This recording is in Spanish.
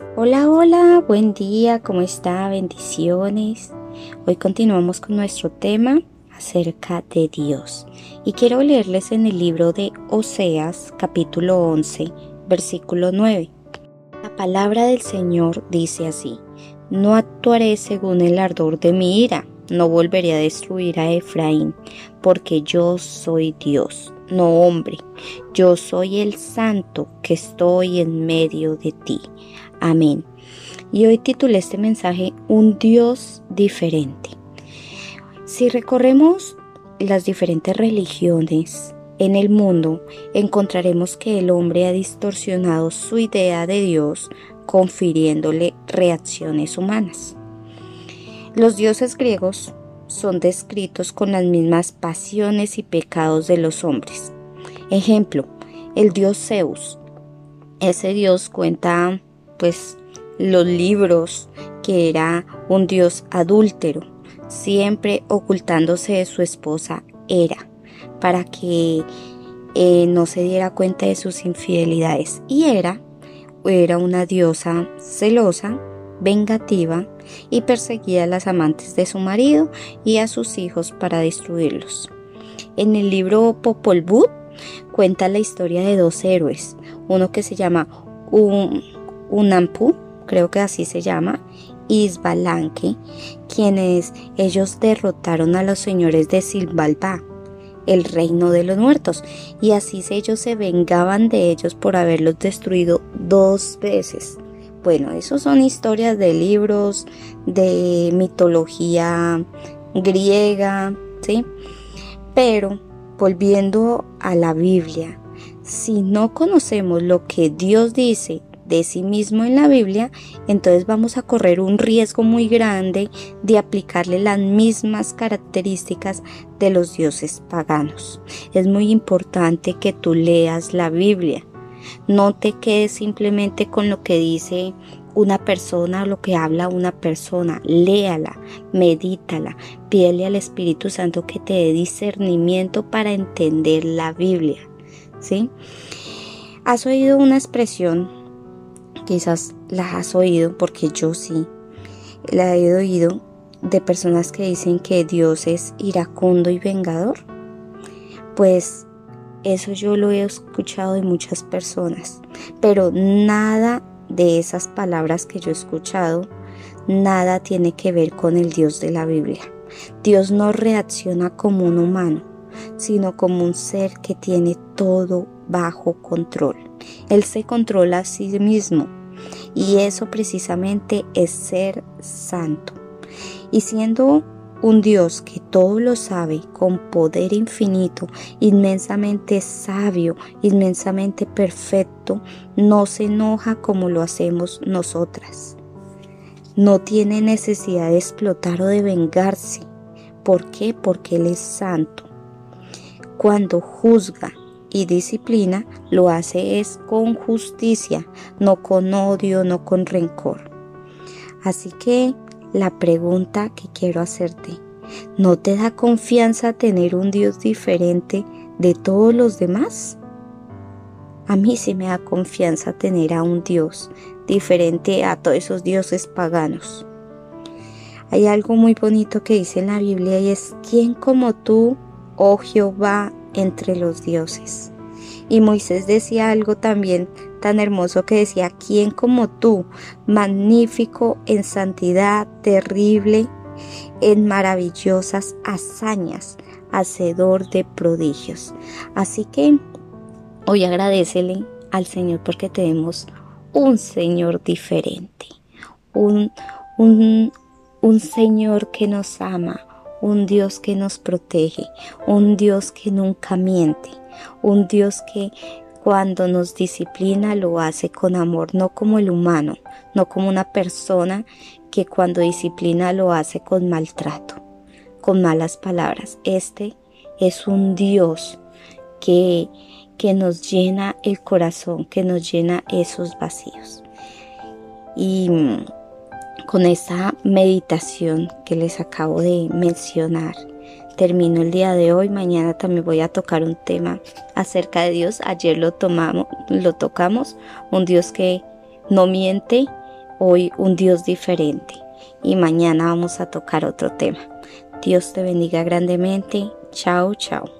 Hola, hola, buen día, ¿cómo está? Bendiciones. Hoy continuamos con nuestro tema acerca de Dios y quiero leerles en el libro de Oseas capítulo 11 versículo 9. La palabra del Señor dice así, no actuaré según el ardor de mi ira, no volveré a destruir a Efraín, porque yo soy Dios, no hombre, yo soy el santo que estoy en medio de ti. Amén. Y hoy titulé este mensaje Un Dios diferente. Si recorremos las diferentes religiones en el mundo, encontraremos que el hombre ha distorsionado su idea de Dios confiriéndole reacciones humanas. Los dioses griegos son descritos con las mismas pasiones y pecados de los hombres. Ejemplo, el dios Zeus. Ese dios cuenta pues los libros que era un dios adúltero, siempre ocultándose de su esposa Hera, para que eh, no se diera cuenta de sus infidelidades. Y era una diosa celosa, vengativa y perseguía a las amantes de su marido y a sus hijos para destruirlos. En el libro Popol Vuh cuenta la historia de dos héroes, uno que se llama un Unampu, creo que así se llama, Isbalanque, quienes ellos derrotaron a los señores de Silbalba, el reino de los muertos, y así ellos se vengaban de ellos por haberlos destruido dos veces. Bueno, esos son historias de libros, de mitología griega, ¿sí? Pero volviendo a la Biblia, si no conocemos lo que Dios dice de sí mismo en la Biblia, entonces vamos a correr un riesgo muy grande de aplicarle las mismas características de los dioses paganos. Es muy importante que tú leas la Biblia. No te quedes simplemente con lo que dice una persona o lo que habla una persona. Léala, medítala, pídele al Espíritu Santo que te dé discernimiento para entender la Biblia. ¿Sí? ¿Has oído una expresión quizás la has oído, porque yo sí, la he oído de personas que dicen que Dios es iracundo y vengador. Pues eso yo lo he escuchado de muchas personas, pero nada de esas palabras que yo he escuchado, nada tiene que ver con el Dios de la Biblia. Dios no reacciona como un humano, sino como un ser que tiene todo bajo control. Él se controla a sí mismo y eso precisamente es ser santo. Y siendo un Dios que todo lo sabe, con poder infinito, inmensamente sabio, inmensamente perfecto, no se enoja como lo hacemos nosotras. No tiene necesidad de explotar o de vengarse. ¿Por qué? Porque Él es santo. Cuando juzga y disciplina lo hace es con justicia, no con odio, no con rencor. Así que la pregunta que quiero hacerte, ¿no te da confianza tener un Dios diferente de todos los demás? A mí sí me da confianza tener a un Dios diferente a todos esos dioses paganos. Hay algo muy bonito que dice en la Biblia y es, ¿quién como tú, oh Jehová, entre los dioses. Y Moisés decía algo también tan hermoso que decía, ¿quién como tú, magnífico en santidad, terrible en maravillosas hazañas, hacedor de prodigios? Así que hoy agradecele al Señor porque tenemos un Señor diferente, un, un, un Señor que nos ama, un Dios que nos protege, un Dios que nunca miente, un Dios que cuando nos disciplina lo hace con amor, no como el humano, no como una persona que cuando disciplina lo hace con maltrato, con malas palabras. Este es un Dios que, que nos llena el corazón, que nos llena esos vacíos. Y con esa meditación que les acabo de mencionar, termino el día de hoy. Mañana también voy a tocar un tema acerca de Dios. Ayer lo tomamos, lo tocamos, un Dios que no miente hoy un Dios diferente y mañana vamos a tocar otro tema. Dios te bendiga grandemente. Chao, chao.